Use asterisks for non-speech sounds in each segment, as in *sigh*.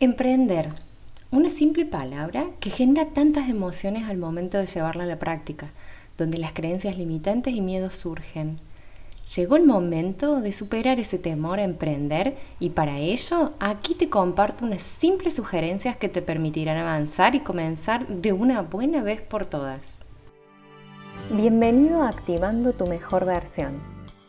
Emprender. Una simple palabra que genera tantas emociones al momento de llevarla a la práctica, donde las creencias limitantes y miedos surgen. Llegó el momento de superar ese temor a emprender y para ello aquí te comparto unas simples sugerencias que te permitirán avanzar y comenzar de una buena vez por todas. Bienvenido a Activando tu mejor versión,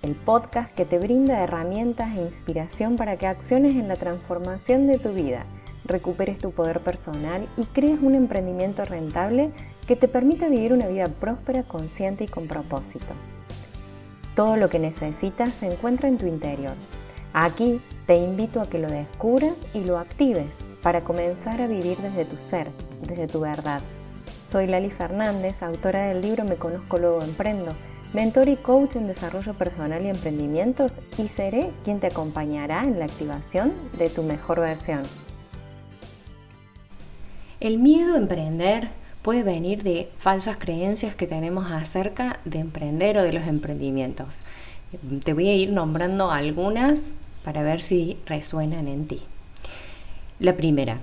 el podcast que te brinda herramientas e inspiración para que acciones en la transformación de tu vida recuperes tu poder personal y crees un emprendimiento rentable que te permita vivir una vida próspera, consciente y con propósito. Todo lo que necesitas se encuentra en tu interior. Aquí te invito a que lo descubras y lo actives para comenzar a vivir desde tu ser, desde tu verdad. Soy Lali Fernández, autora del libro Me Conozco Luego Emprendo, mentor y coach en desarrollo personal y emprendimientos y seré quien te acompañará en la activación de tu mejor versión. El miedo a emprender puede venir de falsas creencias que tenemos acerca de emprender o de los emprendimientos. Te voy a ir nombrando algunas para ver si resuenan en ti. La primera,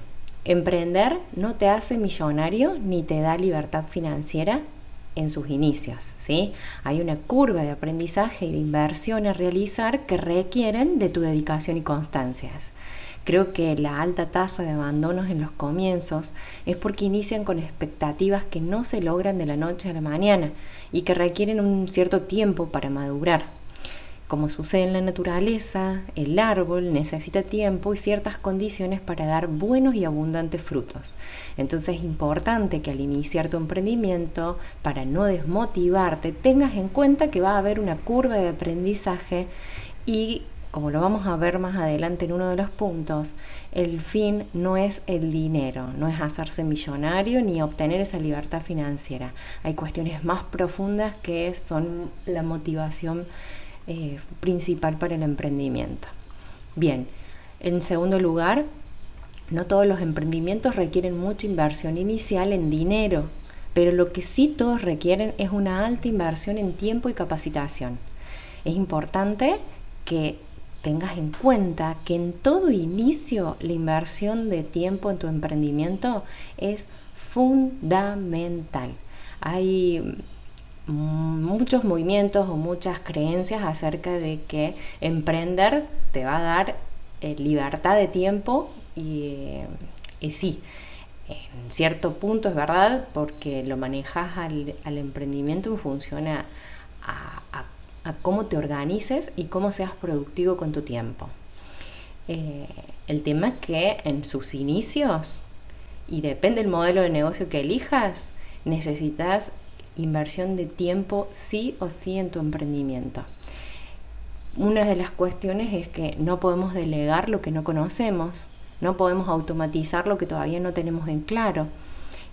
emprender no te hace millonario ni te da libertad financiera en sus inicios, ¿sí? Hay una curva de aprendizaje y de inversión a realizar que requieren de tu dedicación y constancias. Creo que la alta tasa de abandonos en los comienzos es porque inician con expectativas que no se logran de la noche a la mañana y que requieren un cierto tiempo para madurar. Como sucede en la naturaleza, el árbol necesita tiempo y ciertas condiciones para dar buenos y abundantes frutos. Entonces es importante que al iniciar tu emprendimiento, para no desmotivarte, tengas en cuenta que va a haber una curva de aprendizaje y como lo vamos a ver más adelante en uno de los puntos, el fin no es el dinero, no es hacerse millonario ni obtener esa libertad financiera. Hay cuestiones más profundas que son la motivación eh, principal para el emprendimiento. Bien, en segundo lugar, no todos los emprendimientos requieren mucha inversión inicial en dinero, pero lo que sí todos requieren es una alta inversión en tiempo y capacitación. Es importante que tengas en cuenta que en todo inicio la inversión de tiempo en tu emprendimiento es fundamental. Hay muchos movimientos o muchas creencias acerca de que emprender te va a dar eh, libertad de tiempo y, sí, en cierto punto es verdad porque lo manejas al, emprendimiento en función a, a a cómo te organices y cómo seas productivo con tu tiempo. Eh, el tema es que en sus inicios, y depende del modelo de negocio que elijas, necesitas inversión de tiempo sí o sí en tu emprendimiento. Una de las cuestiones es que no podemos delegar lo que no conocemos, no podemos automatizar lo que todavía no tenemos en claro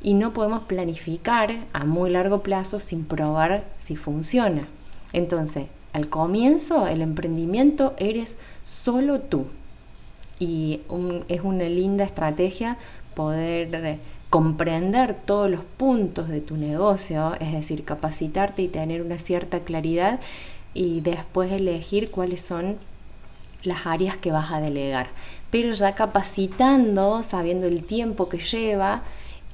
y no podemos planificar a muy largo plazo sin probar si funciona. Entonces, al comienzo, el emprendimiento eres solo tú. Y es una linda estrategia poder comprender todos los puntos de tu negocio, es decir, capacitarte y tener una cierta claridad y después elegir cuáles son las áreas que vas a delegar. Pero ya capacitando, sabiendo el tiempo que lleva,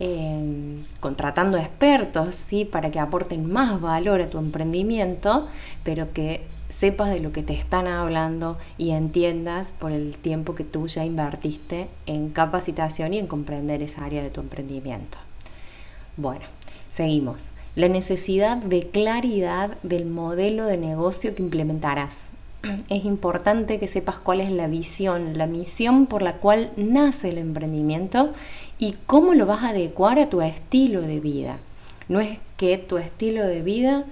Em, contratando expertos ¿sí? para que aporten más valor a tu emprendimiento, pero que sepas de lo que te están hablando y entiendas por el tiempo que tú ya invertiste en capacitación y en comprender esa área de tu emprendimiento. Bueno, seguimos. La necesidad de claridad del modelo de negocio que implementarás. *clears throat* Es importante que sepas cuál es la visión, la misión por la cual nace el emprendimiento y cómo lo vas a adecuar a tu estilo de vida. No es que tu estilo de vida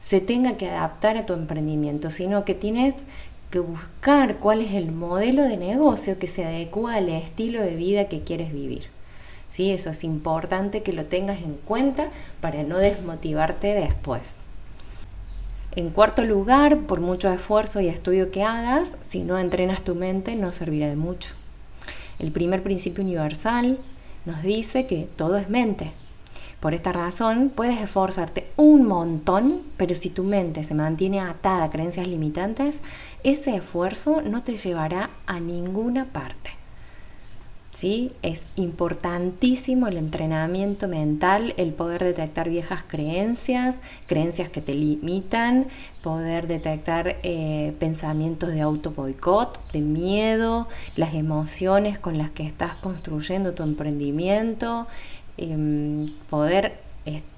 se tenga que adaptar a tu emprendimiento, sino que tienes que buscar cuál es el modelo de negocio que se adecua al estilo de vida que quieres vivir. ¿Sí? Eso es importante que lo tengas en cuenta para no desmotivarte después. En cuarto lugar, por mucho esfuerzo y estudio que hagas, si no entrenas tu mente no servirá de mucho. El primer principio universal nos dice que todo es mente. Por esta razón, puedes esforzarte un montón, pero si tu mente se mantiene atada a creencias limitantes, ese esfuerzo no te llevará a ninguna parte. ¿Sí? Es importantísimo el entrenamiento mental, el poder detectar viejas creencias, creencias que te limitan, poder detectar eh, pensamientos de auto boicot, de miedo, las emociones con las que estás construyendo tu emprendimiento, em, poder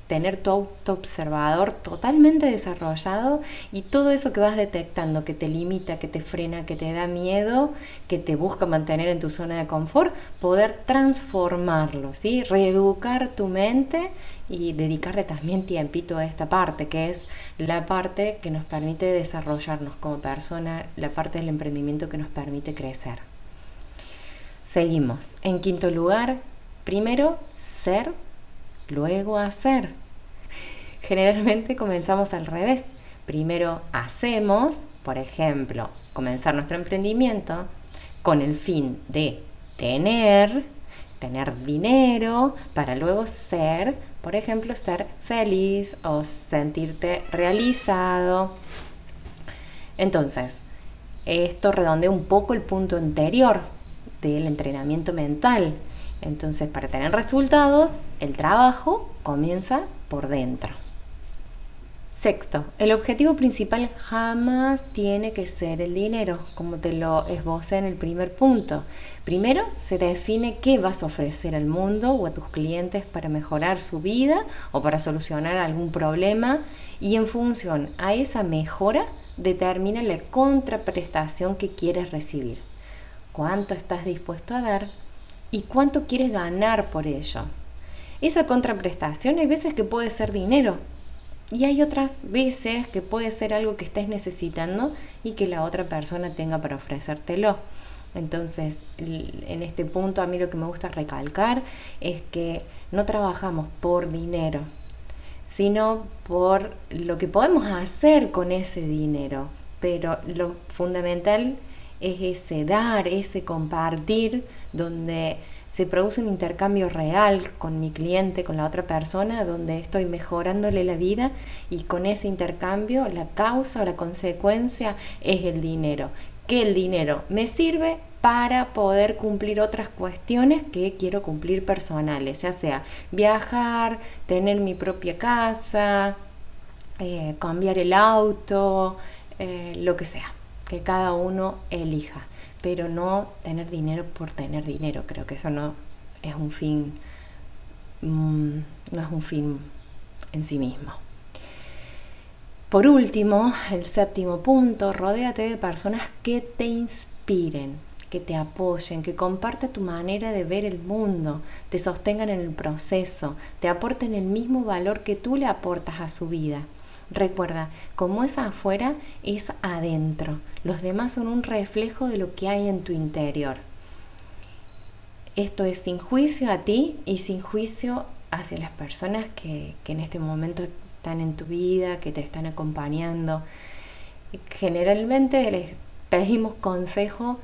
tener tu autoobservador totalmente desarrollado y todo eso que vas detectando, que te limita, que te frena, que te da miedo, que te busca mantener en tu zona de confort, poder transformarlo, ¿sí? reeducar tu mente y dedicarle también tiempito a esta parte, que es la parte que nos permite desarrollarnos como persona, la parte del emprendimiento que nos permite crecer. Seguimos. En quinto lugar, primero, ser luego hacer. Generalmente comenzamos al revés. Primero hacemos, por ejemplo, comenzar nuestro emprendimiento con el fin de tener, tener dinero, para luego ser, por ejemplo, ser feliz o sentirte realizado. Entonces, esto redondea un poco el punto anterior del entrenamiento mental. Entonces, para tener resultados, el trabajo comienza por dentro. Sexto, el objetivo principal jamás tiene que ser el dinero, como te lo esbocé en el primer punto. Primero se define qué vas a ofrecer al mundo o a tus clientes para mejorar su vida o para solucionar algún problema y en función a esa mejora determina la contraprestación que quieres recibir. ¿Cuánto estás dispuesto a dar y cuánto quieres ganar por ello. Esa contraprestación hay veces que puede ser dinero y hay otras veces que puede ser algo que estés necesitando y que la otra persona tenga para ofrecértelo. Entonces, en este punto a mí lo que me gusta recalcar es que no trabajamos por dinero, sino por lo que podemos hacer con ese dinero. Pero lo fundamental es ese dar, ese compartir, donde se produce un intercambio real con mi cliente, con la otra persona, donde estoy mejorándole la vida y con ese intercambio la causa o la consecuencia es el dinero. Que el dinero me sirve para poder cumplir otras cuestiones que quiero cumplir personales, ya sea viajar, tener mi propia casa, eh, cambiar el auto, eh, lo que sea que cada uno elija, pero no tener dinero por tener dinero. Creo que eso no es un fin, mm, no es un fin en sí mismo. Por último, el séptimo punto, rodéate de personas que te inspiren, que te apoyen, que compartan tu manera de ver el mundo, te sostengan en el proceso, te aporten el mismo valor que tú le aportas a su vida. Recuerda, como es afuera, es adentro. Los demás son un reflejo de lo que hay en tu interior. Esto es sin juicio a ti y sin juicio hacia las personas que, en este momento están en tu vida, que te están acompañando. Generalmente les pedimos consejo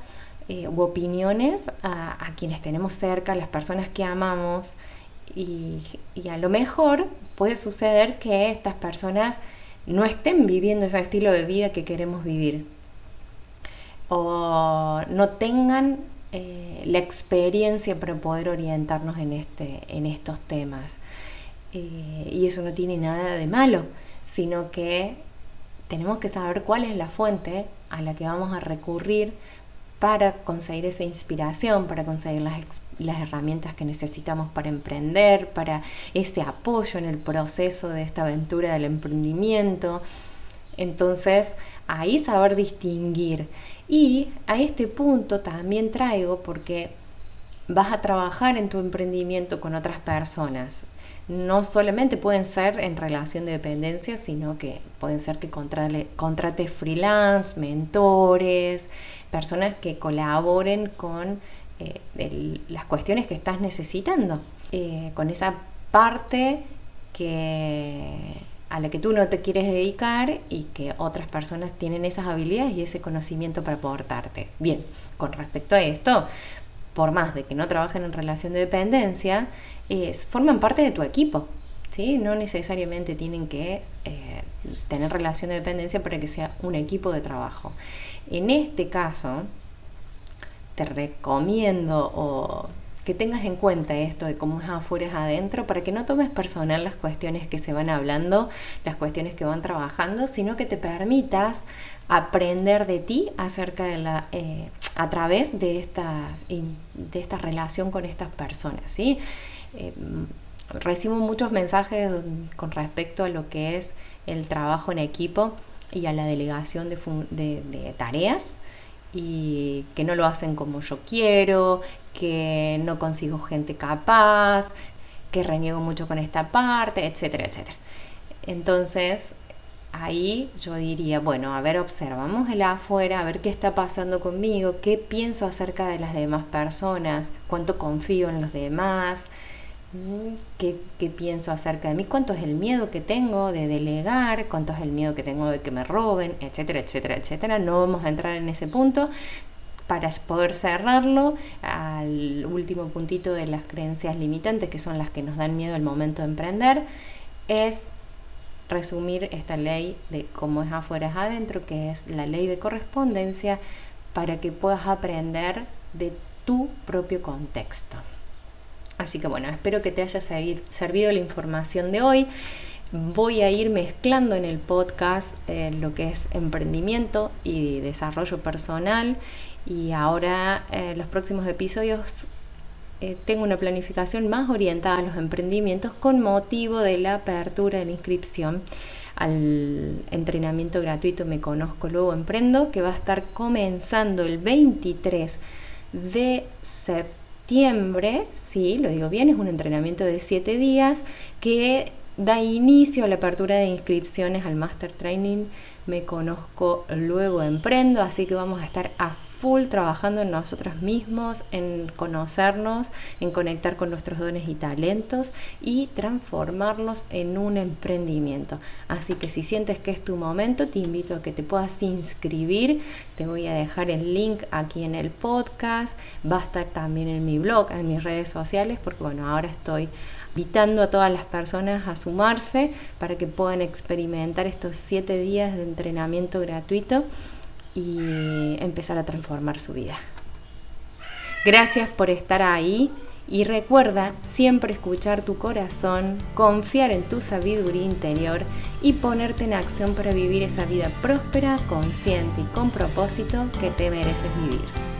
eh, u opiniones a, quienes tenemos cerca, a las personas que amamos, y, a lo mejor puede suceder que estas personas no estén viviendo ese estilo de vida que queremos vivir o no tengan eh, la experiencia para poder orientarnos en, este, en estos temas. Eh, y eso no tiene nada de malo, sino que tenemos que saber cuál es la fuente a la que vamos a recurrir para conseguir esa inspiración, para conseguir las, herramientas que necesitamos para emprender, para ese apoyo en el proceso de esta aventura del emprendimiento. Entonces, ahí saber distinguir. Y a este punto también traigo porque vas a trabajar en tu emprendimiento con otras personas no solamente pueden ser en relación de dependencia, sino que pueden ser que contrates freelance, mentores, personas que colaboren con eh, las cuestiones que estás necesitando, eh, con esa parte que a la que tú no te quieres dedicar y que otras personas tienen esas habilidades y ese conocimiento para aportarte. Bien, con respecto a esto, por más de que no trabajen en relación de dependencia, forman parte de tu equipo. ¿sí? No necesariamente tienen que eh, tener relación de dependencia para que sea un equipo de trabajo. En este caso, te recomiendo o que tengas en cuenta esto de cómo es afuera es adentro, para que no tomes personal las cuestiones que se van hablando, las cuestiones que van trabajando, sino que te permitas aprender de ti acerca de la, eh, a través de, estas, de esta relación con estas personas, ¿sí? Eh, recibo muchos mensajes con respecto a lo que es el trabajo en equipo y a la delegación de, de tareas y que no lo hacen como yo quiero, que no consigo gente capaz, que reniego mucho con esta parte, etcétera, etcétera. Entonces, ahí yo diría, bueno, a ver, observamos el afuera, a ver qué está pasando conmigo, qué pienso acerca de las demás personas, cuánto confío en los demás, ¿Qué, ¿Qué, pienso acerca de mí? ¿Cuánto es el miedo que tengo de delegar? ¿Cuánto es el miedo que tengo de que me roben? Etcétera, etcétera, etcétera. No vamos a entrar en ese punto para poder cerrarlo al último puntito de las creencias limitantes, que son las que nos dan miedo al momento de emprender, es resumir esta ley de cómo es afuera es adentro, que es la ley de correspondencia, para que puedas aprender de tu propio contexto. Así que bueno, espero que te haya servido la información de hoy. Voy a ir mezclando en el podcast eh, lo que es emprendimiento y desarrollo personal y ahora eh, los próximos episodios eh, tengo una planificación más orientada a los emprendimientos con motivo de la apertura de la inscripción al entrenamiento gratuito Me Conozco Luego Emprendo que va a estar comenzando el 23 de septiembre septiembre, sí, lo digo bien, es un entrenamiento de 7 días que da inicio a la apertura de inscripciones al Master Training. Me Conozco Luego Emprendo, así que vamos a estar a trabajando en nosotros mismos, en conocernos, en conectar con nuestros dones y talentos y transformarlos en un emprendimiento. Así que si sientes que es tu momento, te invito a que te puedas inscribir. Te voy a dejar el link aquí en el podcast. Va a estar también en mi blog, en mis redes sociales, porque bueno, ahora estoy invitando a todas las personas a sumarse para que puedan experimentar estos siete días de entrenamiento gratuito y empezar a transformar su vida. Gracias por estar ahí y recuerda siempre escuchar tu corazón, confiar en tu sabiduría interior y ponerte en acción para vivir esa vida próspera, consciente y con propósito que te mereces vivir.